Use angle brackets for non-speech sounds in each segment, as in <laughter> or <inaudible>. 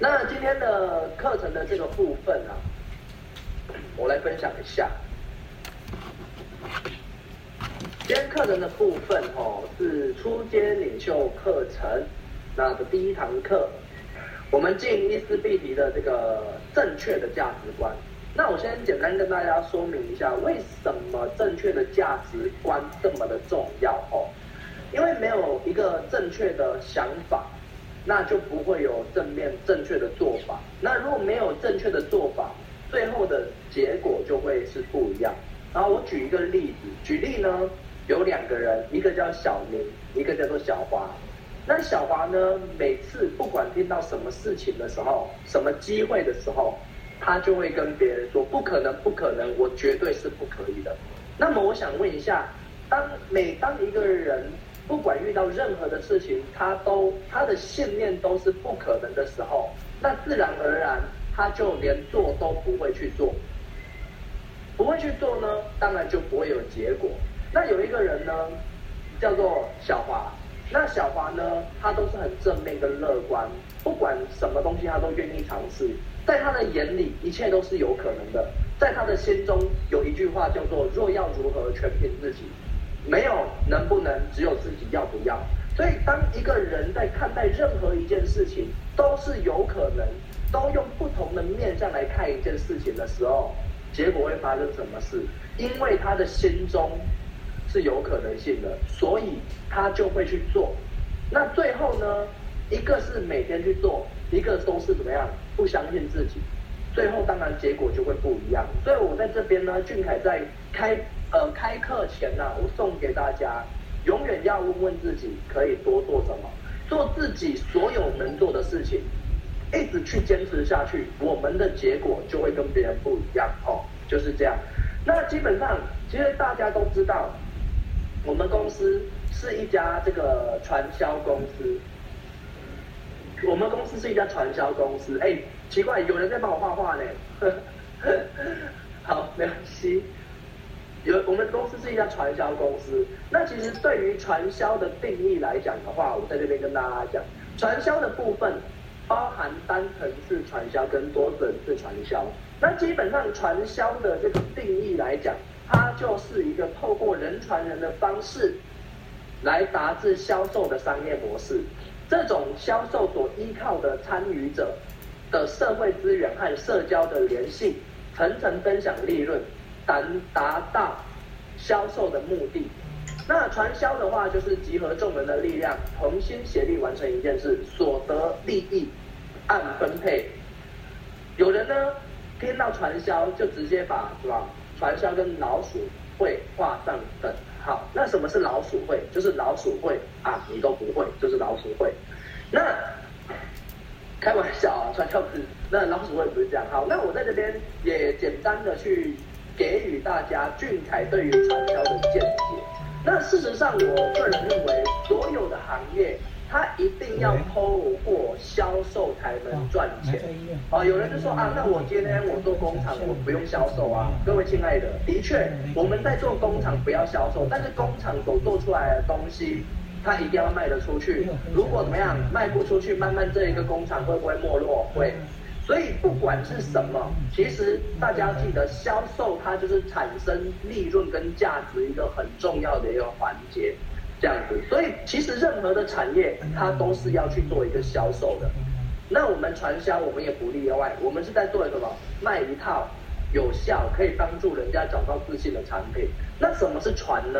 那今天的课程的这个部分啊，我来分享一下。今天课程的部分哦，是初阶领袖课程，那的第一堂课，我们进伊思碧媞的这个正确的价值观。那我先简单跟大家说明一下，为什么正确的价值观这么的重要哦？因为没有一个正确的想法，那就不会有正面正确的做法。那如果没有正确的做法，最后的结果就会是不一样。然后我举一个例子，举例呢。有两个人，一个叫小明，一个叫做小华。那小华呢，每次不管听到什么事情的时候，什么机会的时候，他就会跟别人说：“不可能，不可能，我绝对是不可以的。”那么我想问一下，当每当一个人不管遇到任何的事情，他都他的信念都是不可能的时候，那自然而然他就连做都不会去做，不会去做呢，当然就不会有结果。那有一个人呢，叫做小华。那小华呢，他都是很正面跟乐观，不管什么东西他都愿意尝试。在他的眼里，一切都是有可能的。在他的心中有一句话叫做“若要如何，全凭自己”，没有能不能，只有自己要不要。所以，当一个人在看待任何一件事情都是有可能，都用不同的面向来看一件事情的时候，结果会发生什么事？因为他的心中。是有可能性的，所以他就会去做。那最后呢，一个是每天去做，一个都是怎么样不相信自己，最后当然结果就会不一样。所以我在这边呢，俊凯在开呃开课前呢、我送给大家，永远要问问自己可以多做什么，做自己所有能做的事情，一直去坚持下去，我们的结果就会跟别人不一样哦，就是这样。那基本上，其实大家都知道。我们公司是一家这个传销公司，我们公司是一家传销公司。哎，奇怪，有人在帮我画画呢。<laughs> 好，没关系。有我们公司是一家传销公司。那其实对于传销的定义来讲的话，我在这边跟大家讲，传销的部分包含单层式传销跟多层式传销。那基本上传销的这个定义来讲。它就是一个透过人传人的方式，来达至销售的商业模式。这种销售所依靠的参与者的社会资源和社交的联系，层层分享利润，达达到销售的目的。那传销的话，就是集合众人的力量，同心协力完成一件事，所得利益按分配。有人呢，听到传销就直接把是吧？传销跟老鼠会画上等号。那什么是老鼠会？就是老鼠会啊，你都不会，就是老鼠会。那开玩笑啊，传销不是，那老鼠会不是这样。好，那我在这边也简单的去给予大家俊凯对于传销的见解。那事实上，我个人认为，所有的行业。它一定要透过销售才能赚钱。啊，有人就说啊，那我今天我做工厂，我不用销售啊。各位亲爱的，的确我们在做工厂不要销售，但是工厂所做出来的东西，它一定要卖得出去。如果怎么样卖不出去，慢慢这一个工厂会不会没落？会。所以不管是什么，其实大家记得销售它就是产生利润跟价值一个很重要的一个环节。这样子，所以其实任何的产业，它都是要去做一个销售的。那我们传销，我们也不例外，我们是在做什么？卖一套有效，可以帮助人家找到自信的产品。那什么是传呢？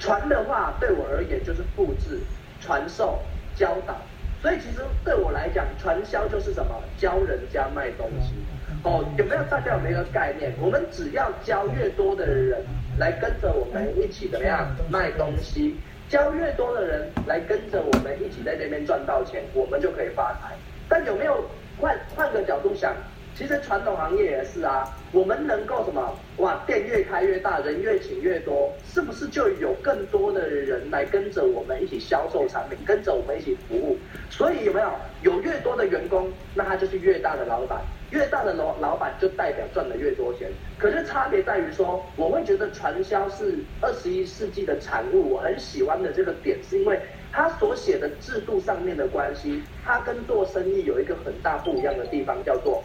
传的话，对我而言就是复制、传授、教导。所以其实对我来讲，传销就是什么？教人家卖东西。哦，有没有大家有没有一个概念？我们只要教越多的人来跟着我们一起怎么样卖东西？教越多的人来跟着我们一起在那边赚到钱，我们就可以发财。但有没有换换个角度想？其实传统行业也是啊，我们能够什么？哇，店越开越大，人越请越多，是不是就有更多的人来跟着我们一起销售产品，跟着我们一起服务？所以有没有有越多的员工，那他就是越大的老板。越大的老老板就代表赚的越多钱，可是差别在于说，我会觉得传销是二十一世纪的产物。我很喜欢的这个点，是因为他所写的制度上面的关系，他跟做生意有一个很大不一样的地方，叫做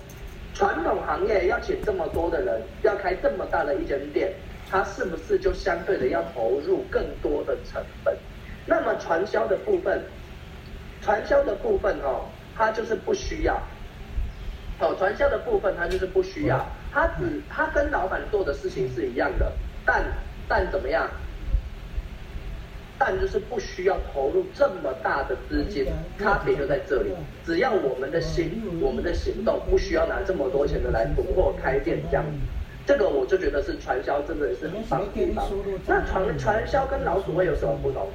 传统行业要请这么多的人，要开这么大的一间店，他是不是就相对的要投入更多的成本？那么传销的部分，传销的部分哦，他就是不需要。哦，传销的部分他就是不需要，他只他跟老板做的事情是一样的，但但怎么样？但就是不需要投入这么大的资金，差别就在这里。只要我们的心，我们的行动，不需要拿这么多钱的来囤货开店这样，这个我就觉得是传销真的是很棒的地方。那传传销跟老鼠会有什么不同？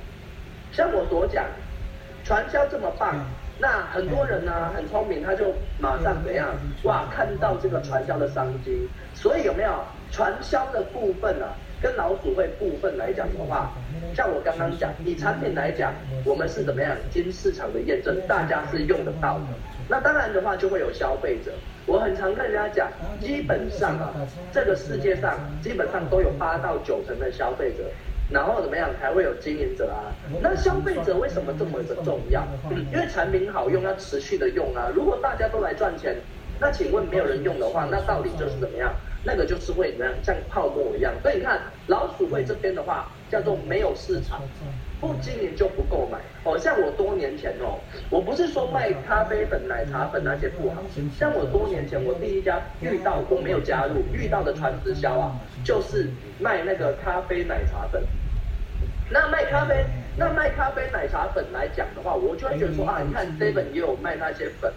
像我所讲，传销这么棒，那很多人呢、啊、很聪明，他就马上怎样？哇，看到这个传销的商机，所以有没有传销的部分呢、啊？跟老鼠会部分来讲的话，像我刚刚讲，以产品来讲，我们是怎么样？经市场的验证，大家是用得到的。那当然的话，就会有消费者。我很常跟人家讲，基本上啊，这个世界上基本上都有八到九成的消费者，然后怎么样才会有经营者啊？那消费者为什么这么的重要？因为产品好用，要持续的用啊。如果大家都来赚钱，那请问没有人用的话，那到底就是怎么样？那个就是会怎么样，像泡沫一样。所以你看，老鼠会这边的话，叫做没有市场，不经营就不购买。哦，像我多年前哦，我不是说卖咖啡粉、奶茶粉那些不好。像我多年前，我第一家遇到我没有加入遇到的传直销啊，就是卖那个咖啡奶茶粉。那卖咖啡，那卖咖啡奶茶粉来讲的话，我就会觉得说啊，你看 Seven 也有卖那些粉。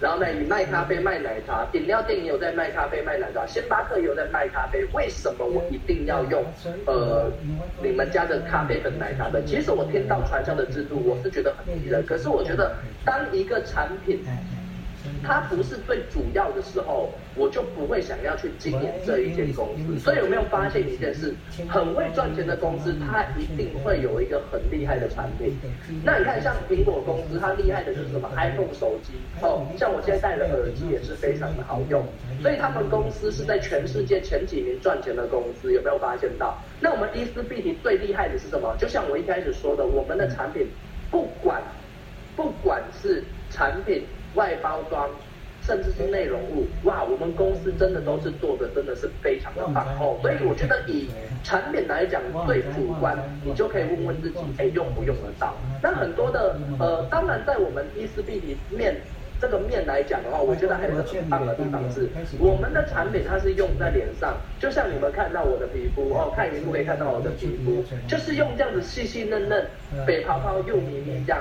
然后呢，你卖咖啡、卖奶茶，饮料店也有在卖咖啡、卖奶茶，星巴克也有在卖咖啡。为什么我一定要用呃你们家的咖啡跟、奶茶呢？其实我听到传销的制度，我是觉得很迷人。可是我觉得，当一个产品。它不是最主要的时候，我就不会想要去经营这一间公司。所以有没有发现一件事？很会赚钱的公司，它一定会有一个很厉害的产品。那你看，像苹果公司，它厉害的就是什么？iPhone 手机哦，像我现在戴的耳机也是非常的好用。所以他们公司是在全世界前几名赚钱的公司，有没有发现到？那我们伊思碧媞最厉害的是什么？就像我一开始说的，我们的产品，不管不管是产品。外包装，甚至是内容物，哇，我们公司真的都是做的，真的是非常的棒哦。所以我觉得以产品来讲，最主观，你就可以问问自己，哎，用不用得到？那很多的，呃，当然在我们伊思碧媞面这个面来讲的话，我觉得还有一个很棒的地方是，我们的产品它是用在脸上，就像你们看到我的皮肤哦，看萤幕可以看到我的皮肤，就是用这样子细细嫩嫩、白泡泡又咪咪这样。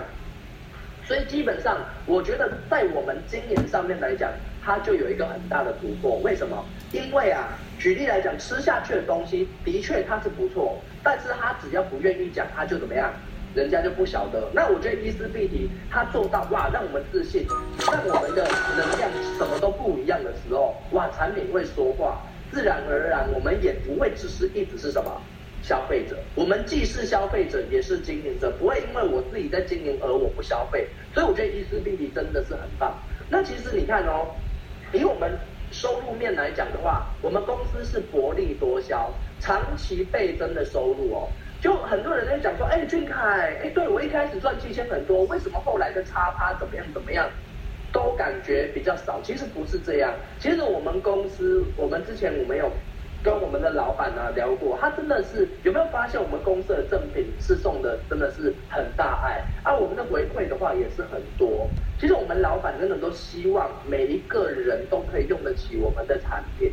所以基本上，我觉得在我们经营上面来讲，它就有一个很大的突破。为什么？因为啊，举例来讲，吃下去的东西的确它是不错，但是它只要不愿意讲，它就怎么样，人家就不晓得。那我觉得伊思碧媞它做到哇，让我们自信，让我们的能量什么都不一样的时候，哇，产品会说话，自然而然我们也不会只是一直是什么。消费者，我们既是消费者，也是经营者，不会因为我自己在经营而我不消费。所以我觉得伊思碧媞真的是很棒。那其实你看哦，以我们收入面来讲的话，我们公司是薄利多销，长期倍增的收入哦。就很多人在讲说，哎，俊凯，哎，对我一开始赚七千很多，为什么后来的差趴怎么样怎么样，都感觉比较少？其实不是这样，其实我们公司，我们之前我们有。跟我们的老板呢聊过，他真的是有没有发现我们公司的赠品是送的真的是很大爱，啊、我们的回馈的话也是很多。其实我们老板真的都希望每一个人都可以用得起我们的产品。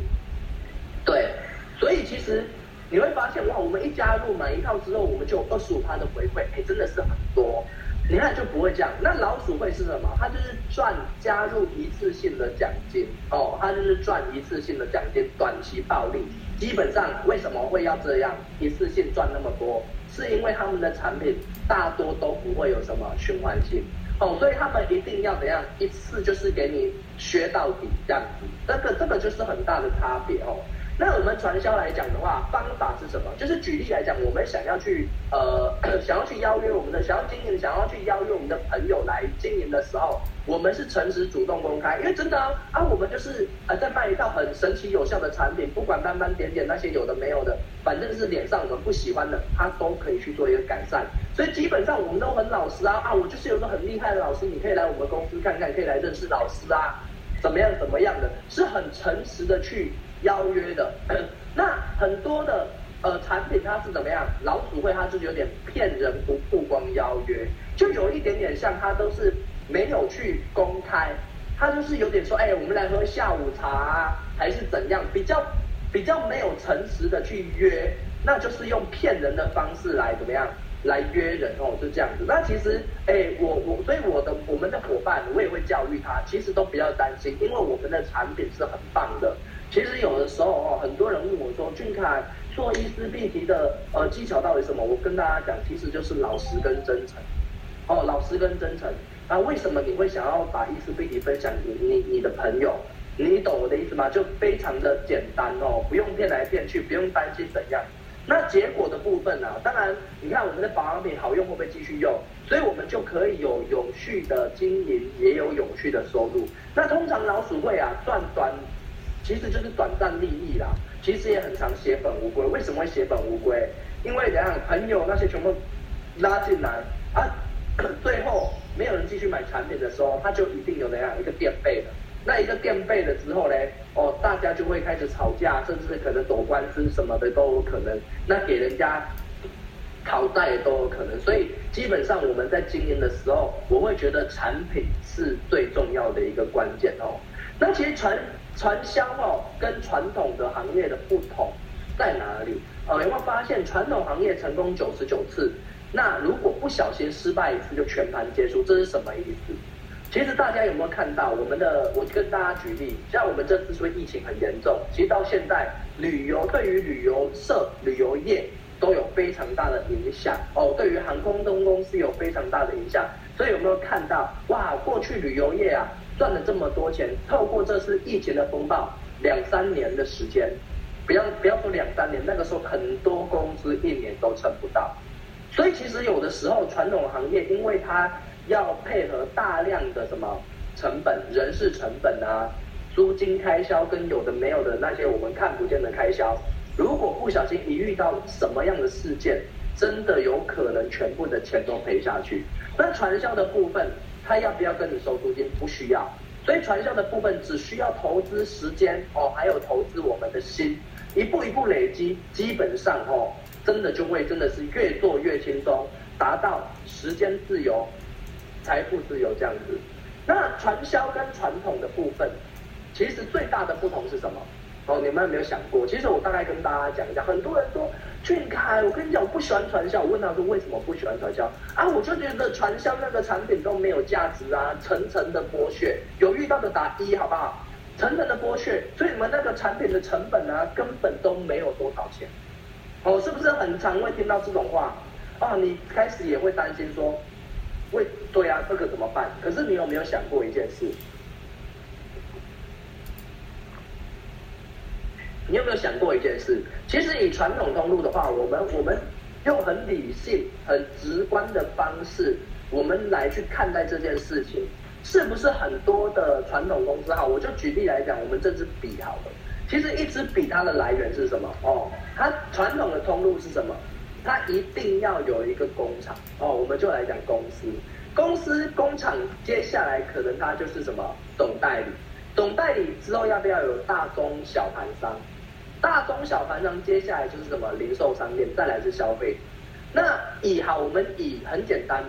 对，所以其实你会发现哇，我们一加入买一套之后，我们就二十五趴的回馈，哎，真的是很多。你看就不会这样。那老鼠会是什么？它就是赚加入一次性的奖金哦，它就是赚一次性的奖金，短期暴利。基本上为什么会要这样一次性赚那么多？是因为他们的产品大多都不会有什么循环性哦，所以他们一定要怎样一次就是给你削到底这样子。这个这个就是很大的差别哦。那我们传销来讲的话，方法是什么？就是举例来讲，我们想要去呃 <clears throat> 想要去邀约我们的想要经营，想要去邀约我们的朋友来经营的时候，我们是诚实主动公开，因为真的啊，我们就是呃在卖一套很神奇有效的产品，不管斑斑点点那些有的没有的，反正是脸上我们不喜欢的，它都可以去做一个改善。所以基本上我们都很老实啊啊，我就是有个很厉害的老师，你可以来我们公司看看，可以来认识老师啊，怎么样怎么样的，是很诚实的去。邀约的，<clears throat> 那很多的呃产品它是怎么样？老鼠会它就是有点骗人不曝光邀约，就有一点点像它都是没有去公开，它就是有点说，哎，我们来喝下午茶啊，还是怎样？比较比较没有诚实的去约，那就是用骗人的方式来怎么样来约人哦，是这样子。那其实，哎，我我所以我的我们的伙伴，我也会教育他，其实都不要担心，因为我们的产品是很棒的。其实有的时候哦，很多人问我说：“俊凯做伊丝碧媞的呃技巧到底什么？”我跟大家讲，其实就是老实跟真诚。哦，老实跟真诚。那为什么你会想要把伊丝碧媞分享给你你的朋友？你懂我的意思吗？就非常的简单哦，不用变来变去，不用担心怎样。那结果的部分呢、啊？当然，你看我们的保养品好用，会不会继续用？所以我们就可以有永续的经营，也有永续的收入。那通常老鼠会啊，赚短。其实就是短暂利益啦，其实也很常血本无归。为什么会血本无归？因为怎样，朋友那些全部拉进来啊，<coughs> 最后没有人继续买产品的时候，他就一定有怎样一个垫背的。那一个垫背了之后呢，哦，大家就会开始吵架，甚至可能走官司什么的都有可能。那给人家讨债也都有可能。所以基本上我们在经营的时候，我会觉得产品是最重要的一个关键哦。那其实传传销哦，跟传统的行业的不同在哪里？呃，有没有发现传统行业成功九十九次，那如果不小心失败一次就全盘皆输，这是什么意思？其实大家有没有看到我们的？我跟大家举例，像我们这次说疫情很严重，其实到现在旅游对于旅游社、旅游业都有非常大的影响哦，对于航空公司有非常大的影响。所以有没有看到？哇，过去旅游业啊。赚了这么多钱，透过这次疫情的风暴，两三年的时间，不要不要说两三年，那个时候很多公司一年都撑不到。所以其实有的时候传统行业，因为它要配合大量的什么成本、人事成本啊、租金开销跟有的没有的那些我们看不见的开销，如果不小心一遇到什么样的事件，真的有可能全部的钱都赔下去。那传销的部分。他要不要跟你收租金？不需要，所以传销的部分只需要投资时间哦，还有投资我们的心，一步一步累积，基本上哦，真的就会真的是越做越轻松，达到时间自由、财富自由这样子。那传销跟传统的部分，其实最大的不同是什么？哦，你们有没有想过？其实我大概跟大家讲一下，很多人说。俊凯，我跟你讲，我不喜欢传销。我问他说，为什么不喜欢传销？啊，我就觉得传销那个产品都没有价值啊，层层的剥削。有遇到的打一，好不好？层层的剥削，所以你们那个产品的成本啊，根本都没有多少钱。哦，是不是很常会听到这种话？啊，你开始也会担心说，喂，对啊，这个怎么办？可是你有没有想过一件事？你有没有想过一件事？其实以传统通路的话，我们我们用很理性、很直观的方式，我们来去看待这件事情，是不是很多的传统公司哈？我就举例来讲，我们这支笔好了，其实一支笔它的来源是什么？哦，它传统的通路是什么？它一定要有一个工厂哦，我们就来讲公司，公司工厂接下来可能它就是什么总代理，总代理之后要不要有大中小盘商？大中小盘商，接下来就是什么零售商店，再来是消费。那以好，我们以很简单，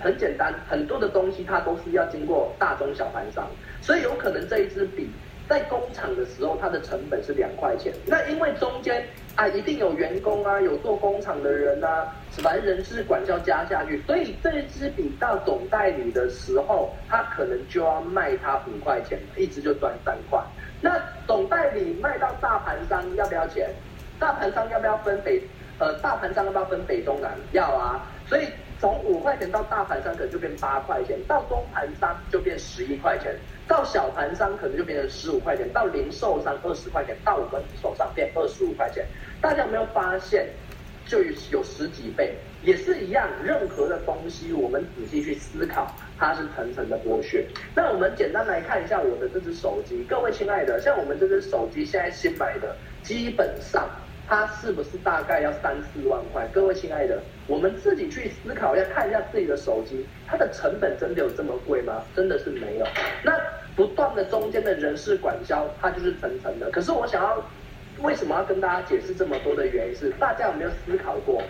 很简单，很多的东西它都是要经过大中小盘商，所以有可能这一支笔在工厂的时候，它的成本是两块钱。那因为中间啊，一定有员工啊，有做工厂的人啊，什么人事管教加下去，所以这一支笔到总代理的时候，它可能就要卖它五块钱，一支就赚三块。那总代理卖到大盘商要不要钱？大盘商要不要分北？呃，大盘商要不要分北中南？要啊。所以从五块钱到大盘商可能就变八块钱，到中盘商就变十一块钱，到小盘商可能就变成十五块钱，到零售商二十块钱，到我们手上变二十五块钱。大家有没有发现，就有十几倍，也是一样。任何的东西，我们仔细去思考，它是层层的剥削。那我们简单来看一下我的这只手机，各位亲爱的，像我们这只手机现在新买的，基本上。它是不是大概要三四万块？各位亲爱的，我们自己去思考一下，看一下自己的手机，它的成本真的有这么贵吗？真的是没有。那不断的中间的人事管销，它就是层层的。可是我想要，为什么要跟大家解释这么多的原因是，大家有没有思考过？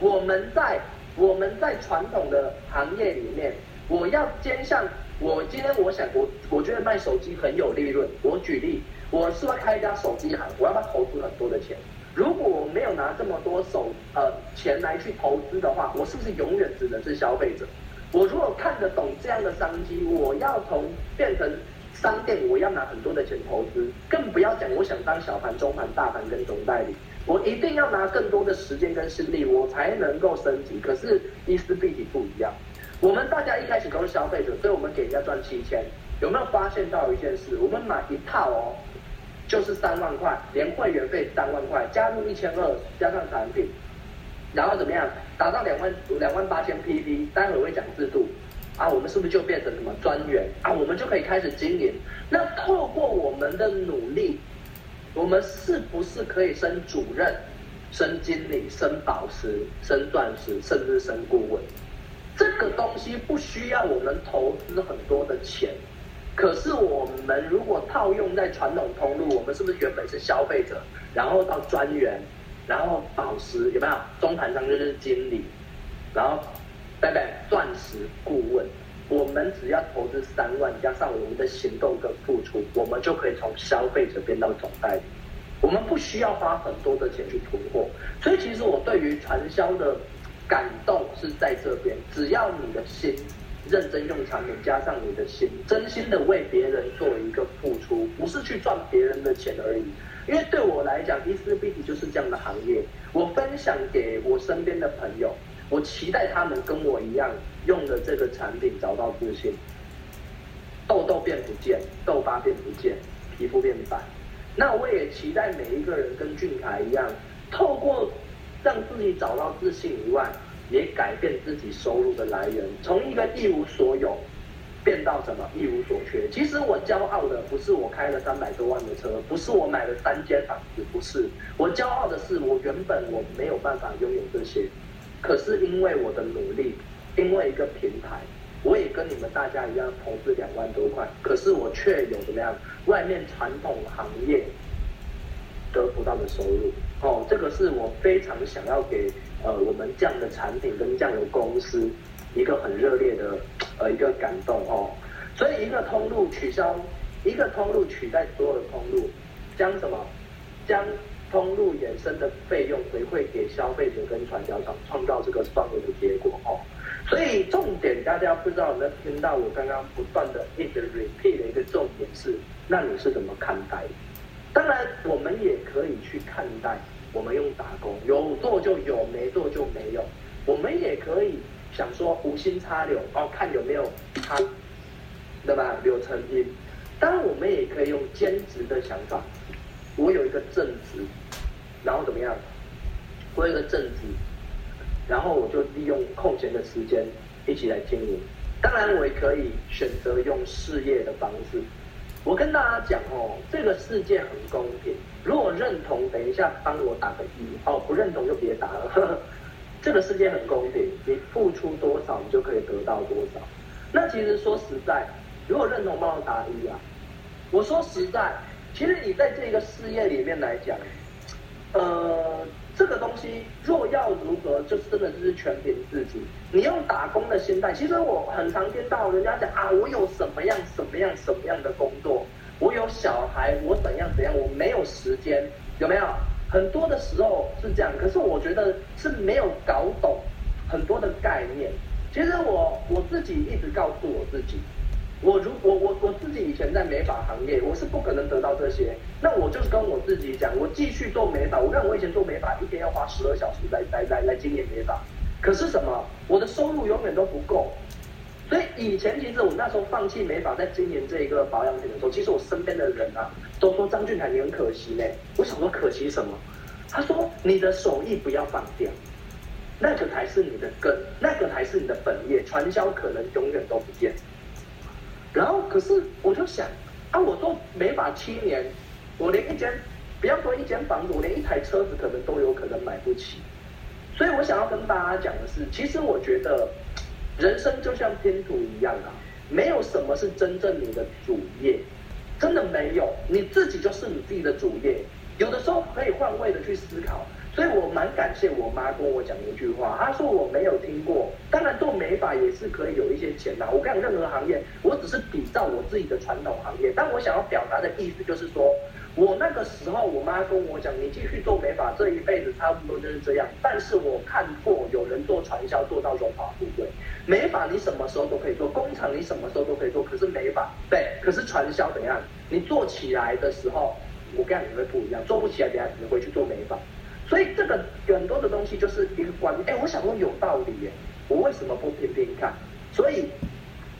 我们在我们在传统的行业里面，我要兼向我今天我想我我觉得卖手机很有利润。我举例。我是要开一家手机行，我要不要投资很多的钱？如果我没有拿这么多手呃钱来去投资的话，我是不是永远只能是消费者？我如果看得懂这样的商机，我要从变成商店，我要拿很多的钱投资，更不要讲我想当小盘、中盘、大盘跟总代理，我一定要拿更多的时间跟心力，我才能够升级。可是伊思碧媞不一样，我们大家一开始都是消费者，所以我们给人家赚七千，有没有发现到一件事？我们买一套哦。就是三万块，连会员费三万块，加入一千二，加上产品，然后怎么样达到两万两万八千 PP？待会儿会讲制度啊，我们是不是就变成什么专员啊？我们就可以开始经营。那透过我们的努力，我们是不是可以升主任、升经理、升宝石、升钻石，甚至升顾问？这个东西不需要我们投资很多的钱。可是我们如果套用在传统通路，我们是不是原本是消费者，然后到专员，然后宝石有没有？中盘商就是经理，然后对不对？钻石顾问，我们只要投资三万，加上我们的行动跟付出，我们就可以从消费者变到总代理。我们不需要花很多的钱去囤货，所以其实我对于传销的感动是在这边，只要你的心。认真用产品，加上你的心，真心的为别人做一个付出，不是去赚别人的钱而已。因为对我来讲，伊思碧媞就是这样的行业。我分享给我身边的朋友，我期待他们跟我一样，用的这个产品找到自信，痘痘变不见，痘疤变不见，皮肤变白。那我也期待每一个人跟俊凯一样，透过让自己找到自信以外。也改变自己收入的来源，从一个一无所有变到什么一无所缺。其实我骄傲的不是我开了三百多万的车，不是我买了三间房子，不是。我骄傲的是我原本我没有办法拥有这些，可是因为我的努力，另外一个平台，我也跟你们大家一样投资两万多块，可是我却有怎么样？外面传统行业得不到的收入。哦，这个是我非常想要给。呃，我们这样的产品跟这样的公司，一个很热烈的呃一个感动哦，所以一个通路取消，一个通路取代所有的通路，将什么？将通路衍生的费用回馈给消费者跟传销商，创造这个双赢的结果哦。所以重点大家不知道有没有听到我刚刚不断的一直 repeat 的一个重点是，那你是怎么看待？当然，我们也可以去看待。我们用打工，有做就有，没做就没有。我们也可以想说无心插柳哦，看有没有插，对吧？柳成荫。当然，我们也可以用兼职的想法。我有一个正职，然后怎么样？我有一个正职，然后我就利用空闲的时间一起来经营。当然，我也可以选择用事业的方式。我跟大家讲哦，这个世界很公平。如果认同，等一下帮我打个一哦；不认同就别打了。呵呵。这个世界很公平，你付出多少，你就可以得到多少。那其实说实在，如果认同，帮我打一啊。我说实在，其实你在这个事业里面来讲，呃。这个东西若要如何，就是真的就是全凭自己。你用打工的心态，其实我很常听到人家讲啊，我有什么样什么样什么样的工作，我有小孩，我怎样怎样，我没有时间，有没有？很多的时候是这样，可是我觉得是没有搞懂很多的概念。其实我我自己一直告诉我自己。我如我我我自己以前在美发行业，我是不可能得到这些。那我就是跟我自己讲，我继续做美发。我看我以前做美发，一天要花十二小时来来来来经营美发。可是什么？我的收入永远都不够。所以以前其实我那时候放弃美发，在经营这一个保养品的时候，其实我身边的人啊都说张俊凯你很可惜呢。我想说可惜什么？他说你的手艺不要放掉，那个才是你的根，那个才是你的本业，传销可能永远都不见。然后可是我就想啊，我做美法七年，我连一间不要说一间房子，我连一台车子可能都有可能买不起。所以我想要跟大家讲的是，其实我觉得。人生就像拼图一样啊，没有什么是真正你的主业，真的没有，你自己就是你自己的主业。有的时候可以换位的去思考，所以我蛮感谢我妈跟我讲一句话，她说我没有听过，当然做美发也是可以有一些钱的。我讲任何行业，我只是比照我自己的传统行业，但我想要表达的意思就是说。我那个时候，我妈跟我讲，你继续做美发，这一辈子差不多就是这样。但是我看过有人做传销做到荣华富贵，美发你什么时候都可以做，工厂你什么时候都可以做，可是美发对，可是传销怎样？你做起来的时候，我跟你会不一样，做不起来，等下只会去做美发。所以这个很多的东西就是一个观念。哎，我想说有道理耶，我为什么不拼拼看？所以。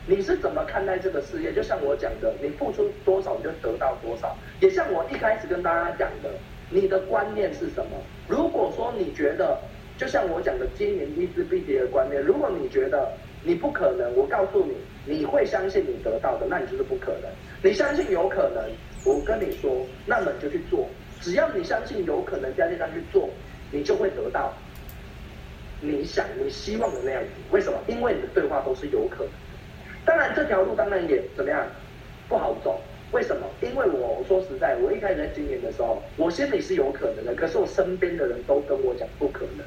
你是怎么看待这个事业？就像我讲的，你付出多少你就得到多少。也像我一开始跟大家讲的，你的观念是什么？如果说你觉得，就像我讲的经营翡翠必跌的观念，如果你觉得你不可能，我告诉你，你会相信你得到的，那你就是不可能。你相信有可能，我跟你说，那么你就去做。只要你相信有可能，加进上去做，你就会得到你想、你希望的那样子。为什么？因为你的对话都是有可能。当然，这条路当然也怎么样不好走。为什么？因为我说实在，我一开始在经营的时候，我心里是有可能的，可是我身边的人都跟我讲不可能。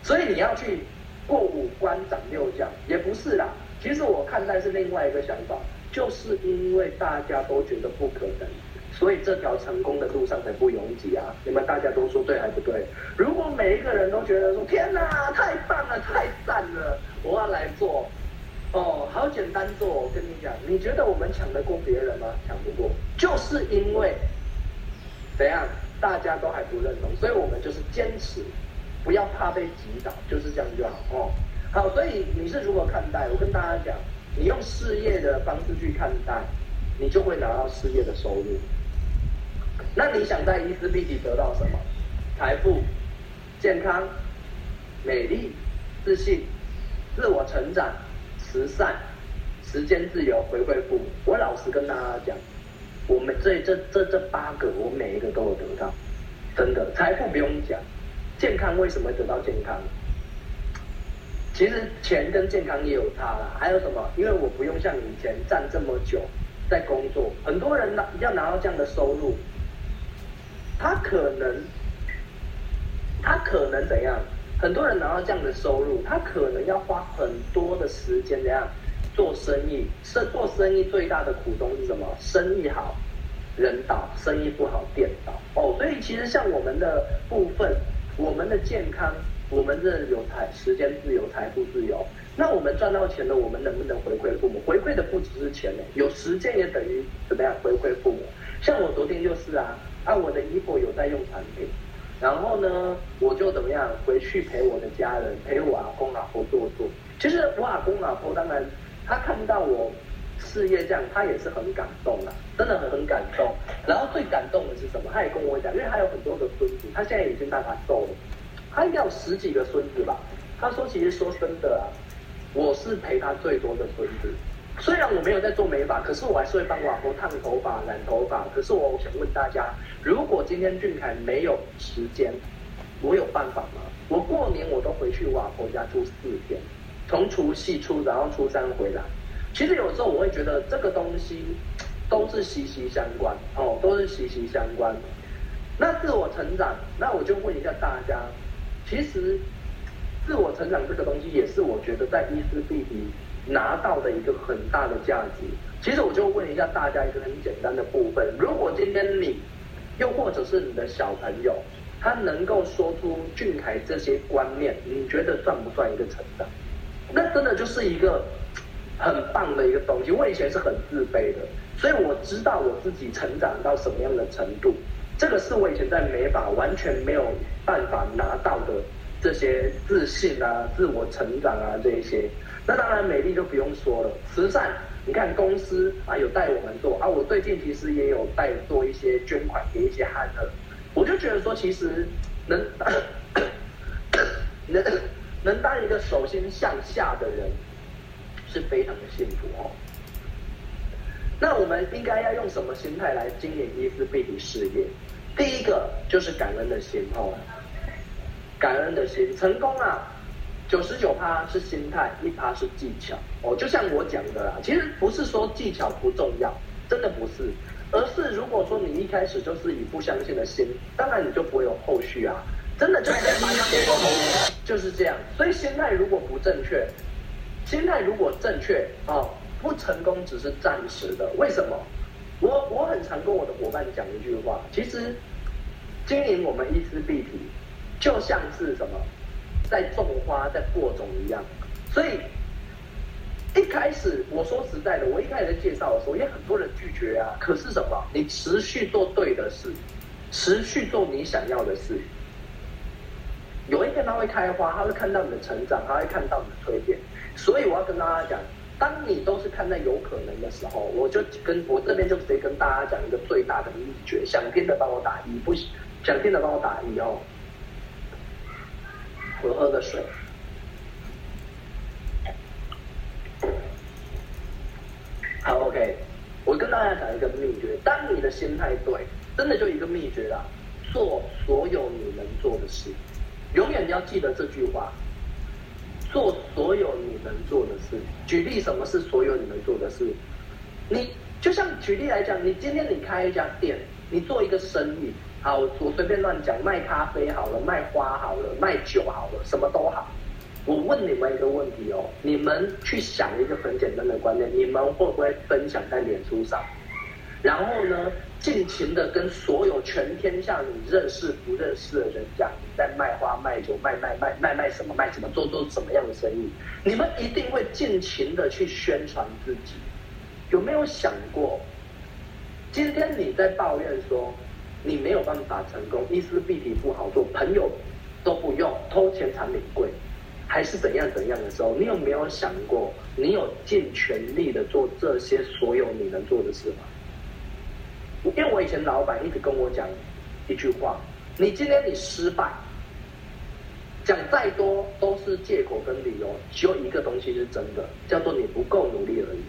所以你要去过五关斩六将，也不是啦。其实我看待是另外一个想法，就是因为大家都觉得不可能，所以这条成功的路上才不拥挤啊。你们大家都说对还不对？如果每一个人都觉得说天哪，太棒了，太赞了，我要来做。哦，好简单做，我跟你讲，你觉得我们抢得过别人吗？抢不过，就是因为怎样，大家都还不认同，所以我们就是坚持，不要怕被击倒，就是这样就好哦。好，所以你是如何看待？我跟大家讲，你用事业的方式去看待，你就会拿到事业的收入。那你想在伊丝碧媞得到什么？财富、健康、美丽、自信、自我成长。慈善、时间自由、回馈父母。我老实跟大家讲，我们这这这这八个，我每一个都有得到，真的。财富不用讲，健康为什么得到健康？其实钱跟健康也有差啦。还有什么？因为我不用像以前站这么久在工作，很多人拿要拿到这样的收入，他可能，他可能怎样？很多人拿到这样的收入，他可能要花很多的时间，怎样做生意？是做生意最大的苦衷是什么？生意好，人倒；生意不好，店倒。哦，所以其实像我们的部分，我们的健康，我们的有财时间自由、财富自由。那我们赚到钱了，我们能不能回馈父母？回馈的不只是钱呢，有时间也等于怎么样回馈父母？像我昨天就是啊，啊，我的衣服有在用产品。然后呢，我就怎么样回去陪我的家人，陪我阿公阿婆坐坐。其实我阿公阿婆当然，他看到我事业这样，他也是很感动啊，真的很很感动。然后最感动的是什么？他也跟我讲，因为他有很多个孙子，他现在已经大他瘦了，他应该有十几个孙子吧。他说，其实说真的啊，我是陪他最多的孙子。虽然我没有在做美发，可是我还是会帮我阿婆烫头发、染头发。可是我想问大家，如果今天俊凯没有时间，我有办法吗？我过年我都回去我阿婆家住四天，从除夕初然后初三回来。其实有时候我会觉得这个东西都是息息相关哦，都是息息相关。那自我成长，那我就问一下大家，其实自我成长这个东西也是我觉得在伊丝碧媞。拿到的一个很大的价值，其实我就问一下大家一个很简单的部分：如果今天你，又或者是你的小朋友，他能够说出俊凯这些观念，你觉得算不算一个成长？那真的就是一个很棒的一个东西。我以前是很自卑的，所以我知道我自己成长到什么样的程度，这个是我以前在美法完全没有办法拿到的这些自信啊、自我成长啊这一些。那当然美丽就不用说了，慈善，你看公司啊有带我们做啊，我最近其实也有带做一些捐款给一些憨儿，我就觉得说其实能 <coughs> 能 <coughs> 能当一个手心向下的人是非常的幸福哦。那我们应该要用什么心态来经营伊丝碧媞事业？第一个就是感恩的心哦，感恩的心，成功啊，九十九趴是心态，一趴是技巧哦。就像我讲的啦，其实不是说技巧不重要，真的不是，而是如果说你一开始就是以不相信的心，当然你就不会有后续啊。真的就是 <laughs> 就是这样。所以心态如果不正确，心态如果正确哦。不成功只是暂时的，为什么？我我很常跟我的伙伴讲一句话，其实经营我们一支碧媞就像是什么，在种花在播种一样。所以一开始我说实在的，我一开始在介绍的时候，也很多人拒绝啊。可是什么？你持续做对的事，持续做你想要的事，有一天它会开花，它会看到你的成长，它会看到你的蜕变。所以我要跟大家讲。当你都是看待有可能的时候，我就跟我这边就直接跟大家讲一个最大的秘诀，想听的帮我打一，不想听的帮我打一哦。我喝个水。好，OK，我跟大家讲一个秘诀，当你的心态对，真的就一个秘诀啦，做所有你能做的事，永远要记得这句话。做所有你能做的事。举例，什么是所有你能做的事？你就像举例来讲，你今天你开一家店，你做一个生意，好，我随便乱讲，卖咖啡好了，卖花好了，卖酒好了，什么都好。我问你们一个问题哦，你们去想一个很简单的观念，你们会不会分享在脸书上？然后呢，尽情的跟所有全天下你认识不认识的人讲，你在卖花卖酒卖卖卖卖卖什么卖什么做做什么样的生意？你们一定会尽情的去宣传自己。有没有想过，今天你在抱怨说你没有办法成功，一丝碧媞不好做，朋友都不用，偷钱产品贵，还是怎样怎样的时候，你有没有想过，你有尽全力的做这些所有你能做的事吗？因为我以前老板一直跟我讲一句话：你今天你失败，讲再多都是借口跟理由，只有一个东西是真的，叫做你不够努力而已。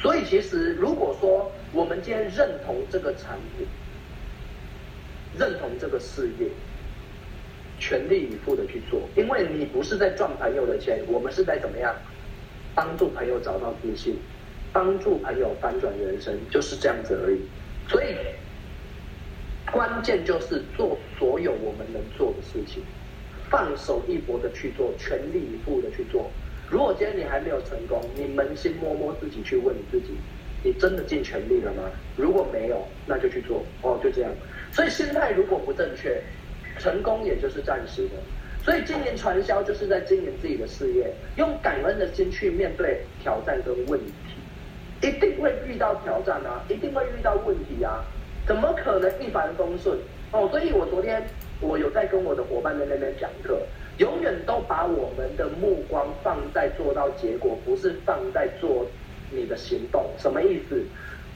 所以其实如果说我们今天认同这个产品，认同这个事业，全力以赴的去做，因为你不是在赚朋友的钱，我们是在怎么样帮助朋友找到自信，帮助朋友翻转人生，就是这样子而已。所以，关键就是做所有我们能做的事情，放手一搏的去做，全力以赴的去做。如果今天你还没有成功，你扪心摸摸自己，去问你自己：你真的尽全力了吗？如果没有，那就去做。哦，就这样。所以心态如果不正确，成功也就是暂时的。所以经营传销就是在经营自己的事业，用感恩的心去面对挑战跟问题。一定会遇到挑战啊，一定会遇到问题啊，怎么可能一帆风顺哦？所以我昨天我有在跟我的伙伴在那边讲课，永远都把我们的目光放在做到结果，不是放在做你的行动。什么意思？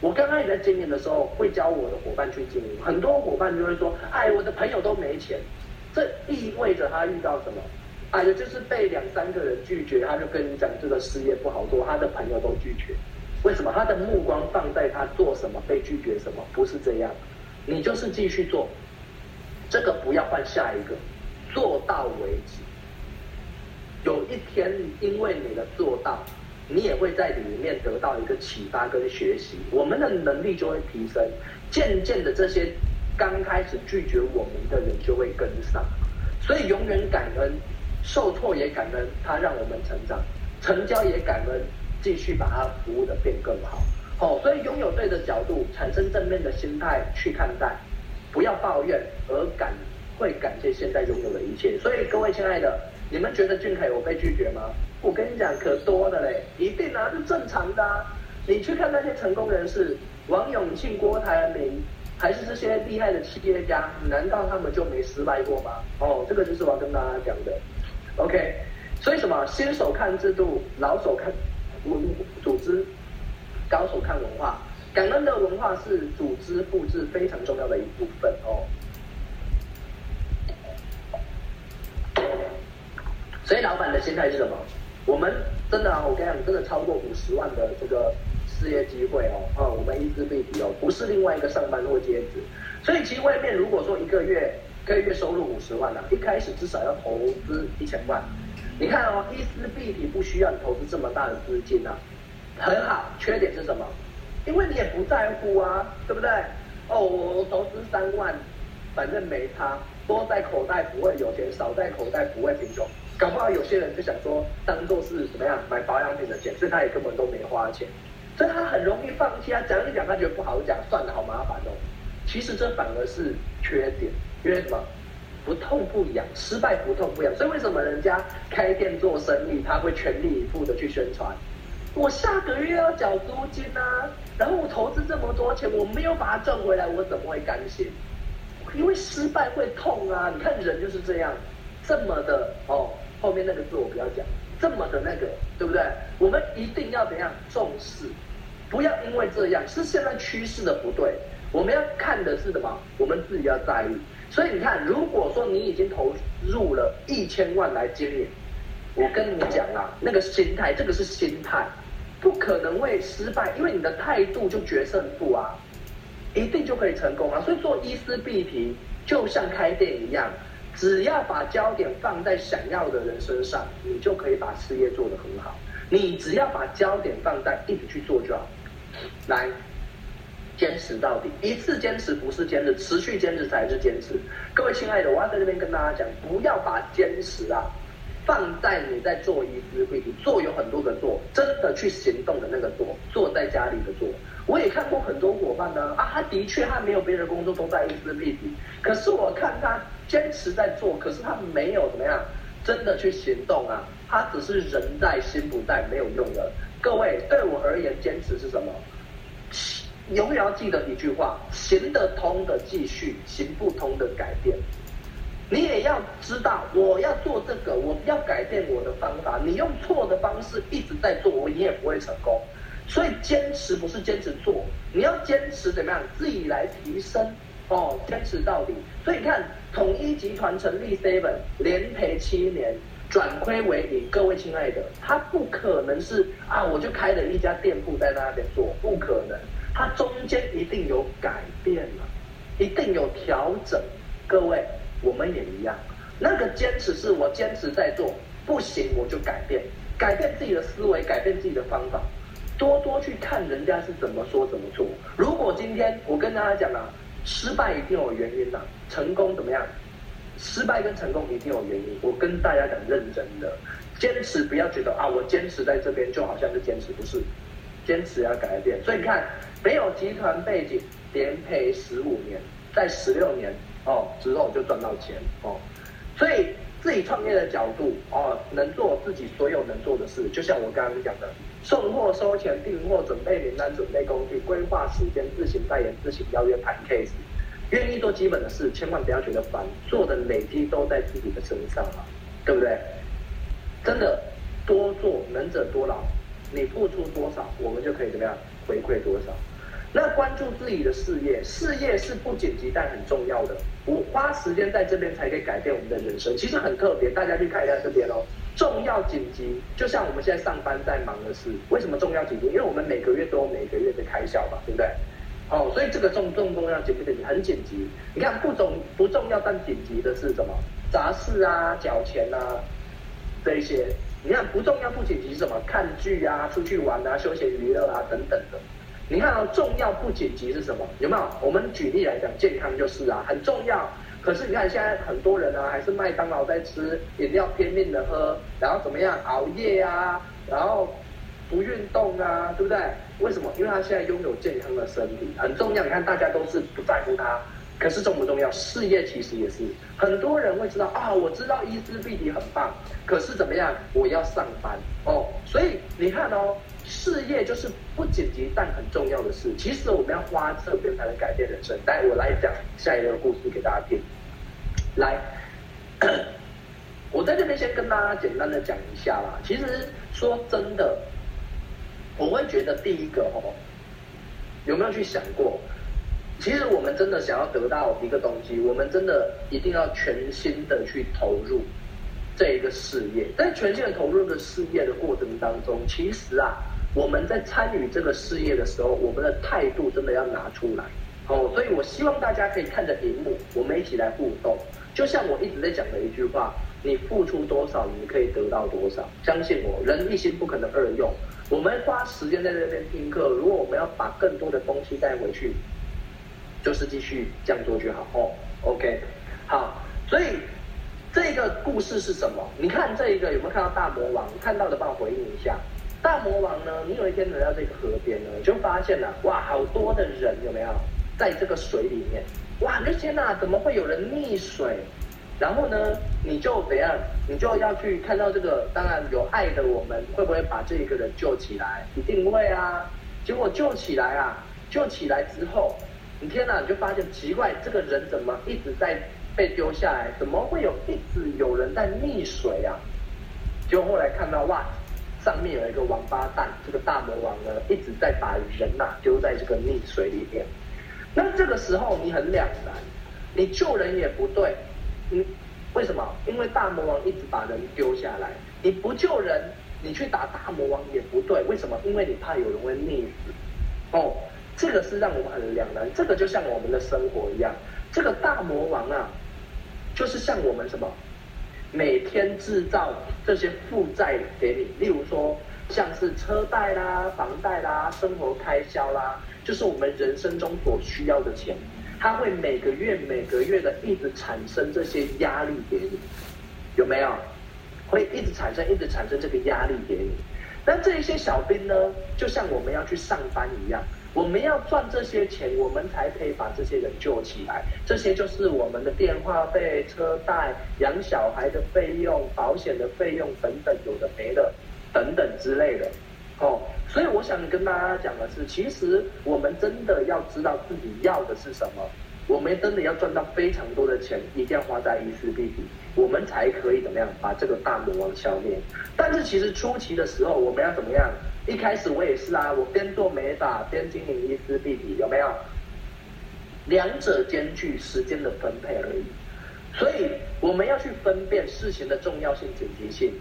我刚刚也在经营的时候，会教我的伙伴去经营，很多伙伴就会说：“哎，我的朋友都没钱。”这意味着他遇到什么？哎，就是被两三个人拒绝，他就跟你讲这个事业不好做，他的朋友都拒绝。为什么他的目光放在他做什么被拒绝什么？不是这样，你就是继续做，这个不要换下一个，做到为止。有一天，因为你的做到，你也会在里面得到一个启发跟学习，我们的能力就会提升。渐渐的，这些刚开始拒绝我们的人就会跟上。所以，永远感恩，受挫也感恩，他让我们成长；成交也感恩。继续把它服务的变更好，好，所以拥有对的角度，产生正面的心态去看待，不要抱怨，而感会感谢现在拥有的一切。所以各位亲爱的，你们觉得俊凯有被拒绝吗？我跟你讲，可多的嘞，一定啊，是正常的啊。你去看那些成功人士，王永庆、郭台铭、还是这些厉害的企业家，难道他们就没失败过吗？哦，这个就是我要跟大家讲的。OK，所以什么？新手看制度，老手看文组织，高手看文化。感恩的文化是组织复制非常重要的一部分哦。所以老板的心态是什么？我们真的啊，我跟你讲，真的超过五十万的这个事业机会哦，啊、我们伊丝碧媞哦，不是另外一个上班或兼职。所以其实外面如果说一个月一个月收入五十万啊，一开始至少要投资一千万。你看哦，伊丝碧媞不需要你投资这么大的资金啊，很好。缺点是什么？因为你也不在乎啊，对不对？哦，我投资三万，反正没差，多在口袋不会有钱，少在口袋不会贫穷。搞不好有些人就想说，当做是怎么样买保养品的钱，所以他也根本都没花钱，所以他很容易放弃啊。讲一讲，他觉得不好讲，算了，好麻烦哦。其实这反而是缺点，因为什么？不痛不痒，失败不痛不痒。所以为什么人家开店做生意，他会全力以赴的去宣传？我下个月要缴租金啊，然后我投资这么多钱，我没有把它赚回来，我怎么会甘心？因为失败会痛啊！你看人就是这样，这么的哦。后面那个字我不要讲，这么的那个，对不对？我们一定要怎样重视？不要因为这样是现在趋势的不对，我们要看的是什么？我们自己要在意。所以你看，如果说你已经投入了一千万来经营，我跟你讲啊，那个心态，这个是心态，不可能会失败，因为你的态度就决胜负啊，一定就可以成功啊。所以做伊丝碧媞就像开店一样。只要把焦点放在想要的人身上，你就可以把事业做得很好。你只要把焦点放在一直去做就好。来，坚持到底，一次坚持不是坚持，持续坚持才是坚持。各位亲爱的，我要在这边跟大家讲，不要把坚持啊放在你在做伊丝碧媞，做有很多个做，真的去行动的那个做，坐在家里的做。我也看过很多伙伴呢，啊，他的确他没有别的工作都在伊丝碧媞，可是我看他。坚持在做，可是他没有怎么样，真的去行动啊！他只是人在心不在，没有用的。各位，对我而言，坚持是什么？永远要记得一句话：行得通的继续，行不通的改变。你也要知道，我要做这个，我要改变我的方法。你用错的方式一直在做，我你也不会成功。所以坚持不是坚持做，你要坚持怎么样？自己来提升。哦，坚持到底。所以你看，统一集团成立 Seven，连赔七年，转亏为盈。各位亲爱的，他不可能是啊，我就开了一家店铺在那边做，不可能。他中间一定有改变了，一定有调整。各位，我们也一样。那个坚持是我坚持在做，不行我就改变，改变自己的思维，改变自己的方法，多多去看人家是怎么说怎么做。如果今天我跟大家讲啊。失败一定有原因的，成功怎么样？失败跟成功一定有原因。我跟大家讲认真的，坚持不要觉得啊，我坚持在这边就好像是坚持，不是，坚持要改变。所以你看，没有集团背景，连赔十五年，在十六年哦之后就赚到钱哦。所以自己创业的角度哦，能做自己所有能做的事，就像我刚刚讲的。送货、收钱、订货、准备名单、准备工具、规划时间、自行代言、自行邀约、谈 case，愿意做基本的事，千万不要觉得烦，做的累积都在自己的身上嘛，对不对？真的多做，能者多劳，你付出多少，我们就可以怎么样回馈多少。那关注自己的事业，事业是不紧急但很重要的。我花时间在这边才可以改变我们的人生，其实很特别，大家去看一下这边哦。重要紧急，就像我们现在上班在忙的事，为什么重要紧急？因为我们每个月都有每个月的开销嘛，对不对？哦，所以这个重重重要紧不紧急？很紧急。你看不重不重要但紧急的是什么？杂事啊，缴钱啊，这一些。你看不重要不紧急是什么？看剧啊，出去玩啊，休闲娱乐啊等等的。你看，重要不紧急是什么？有没有？我们举例来讲，健康就是啊，很重要。可是你看，现在很多人啊，还是麦当劳在吃，饮料拼命的喝，然后怎么样熬夜啊，然后不运动啊，对不对？为什么？因为他现在拥有健康的身体，很重要。你看大家都是不在乎他，可是重不重要？事业其实也是，很多人会知道啊，我知道伊丝碧媞很棒，可是怎么样？我要上班哦。所以你看哦，事业就是不紧急但很重要的事。其实我们要花这边才能改变人生。来，我来讲下一个故事给大家听。来，<coughs> 我在这边先跟大家简单的讲一下啦。其实说真的，我会觉得第一个哦，有没有去想过？其实我们真的想要得到一个东西，我们真的一定要全心的去投入这一个事业。在全心的投入的事业的过程当中，其实啊，我们在参与这个事业的时候，我们的态度真的要拿出来哦。所以我希望大家可以看着荧幕，我们一起来互动。就像我一直在讲的一句话：你付出多少，你可以得到多少。相信我，人一心不可能二用。我们花时间在这边听课，如果我们要把更多的东西带回去。就是继续这样做就好哦，OK，好，所以这个故事是什么？你看这一个有没有看到大魔王？看到的帮我回应一下。大魔王呢？你有一天来到这个河边呢，你就发现了哇，好多的人有没有在这个水里面？哇，那天呐，怎么会有人溺水？然后呢，你就怎样？你就要去看到这个，当然有爱的我们会不会把这一个人救起来？一定会啊。结果救起来啊，救起来之后。你天哪，你就发现奇怪，这个人怎么一直在被丢下来？怎么会有一直有人在溺水啊？就后来看到哇，上面有一个王八蛋，这个大魔王呢，一直在把人呐、丢在这个溺水里面。那这个时候你很两难，你救人也不对，你为什么？因为大魔王一直把人丢下来，你不救人，你去打大魔王也不对，为什么？因为你怕有人会溺死，哦。这个是让我们很两难，这个就像我们的生活一样，这个大魔王啊，就是像我们什么，每天制造这些负债给你，例如说像是车贷啦、房贷啦、生活开销啦，就是我们人生中所需要的钱，它会每个月每个月的一直产生这些压力给你，有没有？会一直产生一直产生这个压力给你。那这一些小兵呢，就像我们要去上班一样。我们要赚这些钱，我们才可以把这些人救起来。这些就是我们的电话费、车贷、养小孩的费用、保险的费用等等，有的没的，等等之类的。哦，所以我想跟大家讲的是，其实我们真的要知道自己要的是什么。我们真的要赚到非常多的钱，一定要花在伊丝碧媞，我们才可以怎么样把这个大魔王消灭。但是其实初期的时候，我们要怎么样？一开始我也是啊，我边做美发边经营伊丝碧媞，有没有？两者兼具时间的分配而已。所以我们要去分辨事情的重要性、紧急性，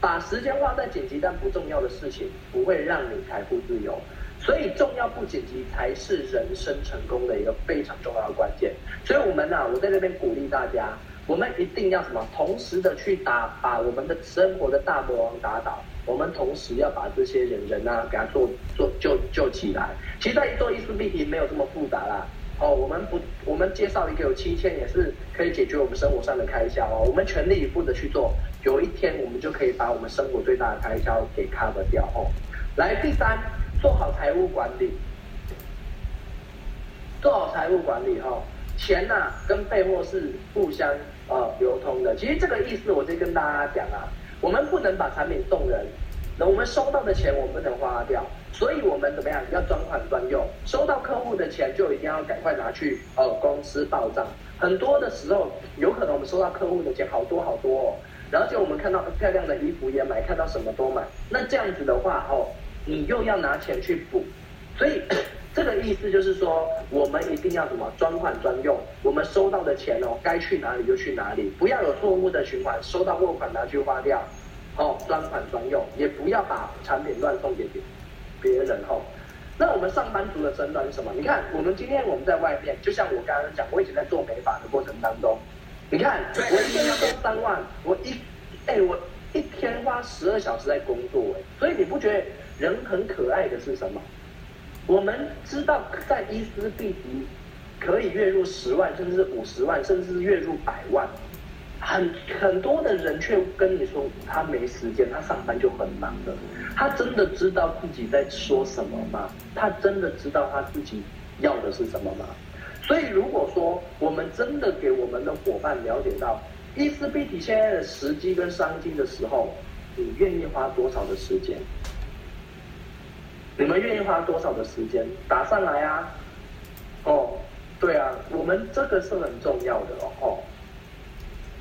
把时间花在紧急但不重要的事情，不会让你财富自由。所以重要不紧急才是人生成功的一个非常重要的关键。所以我们呢、我在这边鼓励大家，我们一定要什么？同时的去打，把我们的生活的大魔王打倒。我们同时要把这些人人啊，给他做做救救起来。其实在做伊丝碧媞没有这么复杂啦。哦，我们不，我们介绍一个有七千也是可以解决我们生活上的开销哦。我们全力以赴的去做，有一天我们就可以把我们生活最大的开销给 cover 掉哦。来，第三，做好财务管理。做好财务管理哦，钱呐、跟备货是互相呃流通的。其实这个意思，我就跟大家讲啊。我们不能把产品送人，那我们收到的钱我们不能花掉，所以我们怎么样？要专款专用，收到客户的钱就一定要赶快拿去呃公司报账。很多的时候，有可能我们收到客户的钱好多好多哦，然后就我们看到漂亮的衣服也买，看到什么都买，那这样子的话哦，你又要拿钱去补，所以。<coughs> 这个意思就是说，我们一定要什么专款专用，我们收到的钱哦，该去哪里就去哪里，不要有错误的循环，收到货款拿去花掉，哦，专款专用，也不要把产品乱送给别别人哦。那我们上班族的身段是什么？你看，我们今天我们在外面，就像我刚刚讲，我以前在做美发的过程当中，你看我一天要收三万，我一哎我一天花十二小时在工作哎，所以你不觉得人很可爱的是什么？我们知道，在伊丝碧媞可以月入十万，甚至是五十万，甚至是月入百万。很很多的人却跟你说他没时间，他上班就很忙的。他真的知道自己在说什么吗？他真的知道他自己要的是什么吗？所以，如果说我们真的给我们的伙伴了解到伊丝碧媞现在的时机跟商机的时候，你愿意花多少的时间？你们愿意花多少的时间打上来啊？哦，对啊，我们这个是很重要的哦。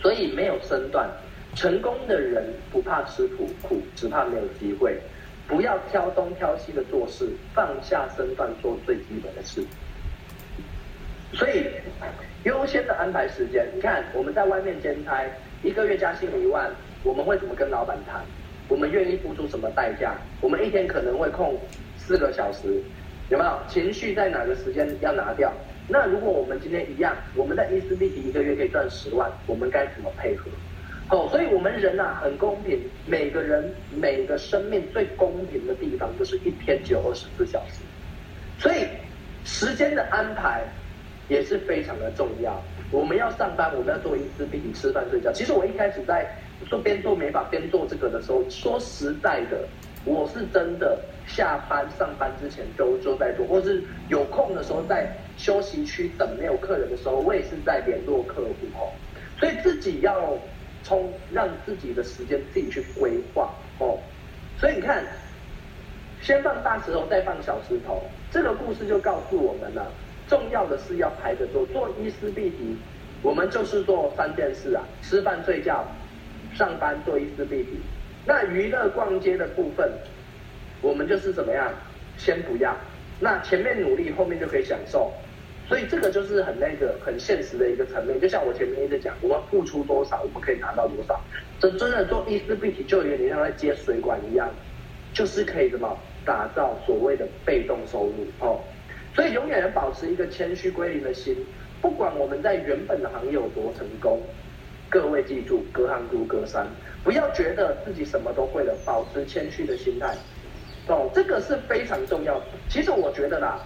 所以没有身段，成功的人不怕吃苦，苦只怕没有机会。不要挑东挑西的做事，放下身段做最基本的事。所以优先的安排时间，你看我们在外面兼差，一个月加薪一万，我们会怎么跟老板谈？我们愿意付出什么代价？我们一天可能会空四个小时，有没有？情绪在哪个时间要拿掉？那如果我们今天一样，我们的伊丝碧媞一个月可以赚十万，我们该怎么配合？哦，所以我们人呐、啊、很公平，每个人每个生命最公平的地方就是一天只有二十四小时，所以时间的安排也是非常的重要。我们要上班，我们要做伊丝碧媞吃饭睡觉。其实我一开始在做边做美发边做这个的时候，说实在的，我是真的下班上班之前都就在做，或是有空的时候在休息区等没有客人的时候，我也是在联络客户哦。所以自己要。从让自己的时间自己去规划哦，所以你看，先放大石头，再放小石头，这个故事就告诉我们了，重要的是要排着做。做伊丝碧媞，我们就是做三件事啊：吃饭、睡觉、上班，做伊丝碧媞。那娱乐、逛街的部分，我们就是怎么样？先不要。那前面努力，后面就可以享受。所以这个就是很那个很现实的一个层面，就像我前面一直讲，我们付出多少，我们可以拿到多少。这真的做伊丝碧媞，就有点像在接水管一样，就是可以什么打造所谓的被动收入哦。所以永远保持一个谦虚归零的心，不管我们在原本的行业有多成功，各位记住，隔行如隔山，不要觉得自己什么都会了，保持谦虚的心态哦，这个是非常重要。其实我觉得啦。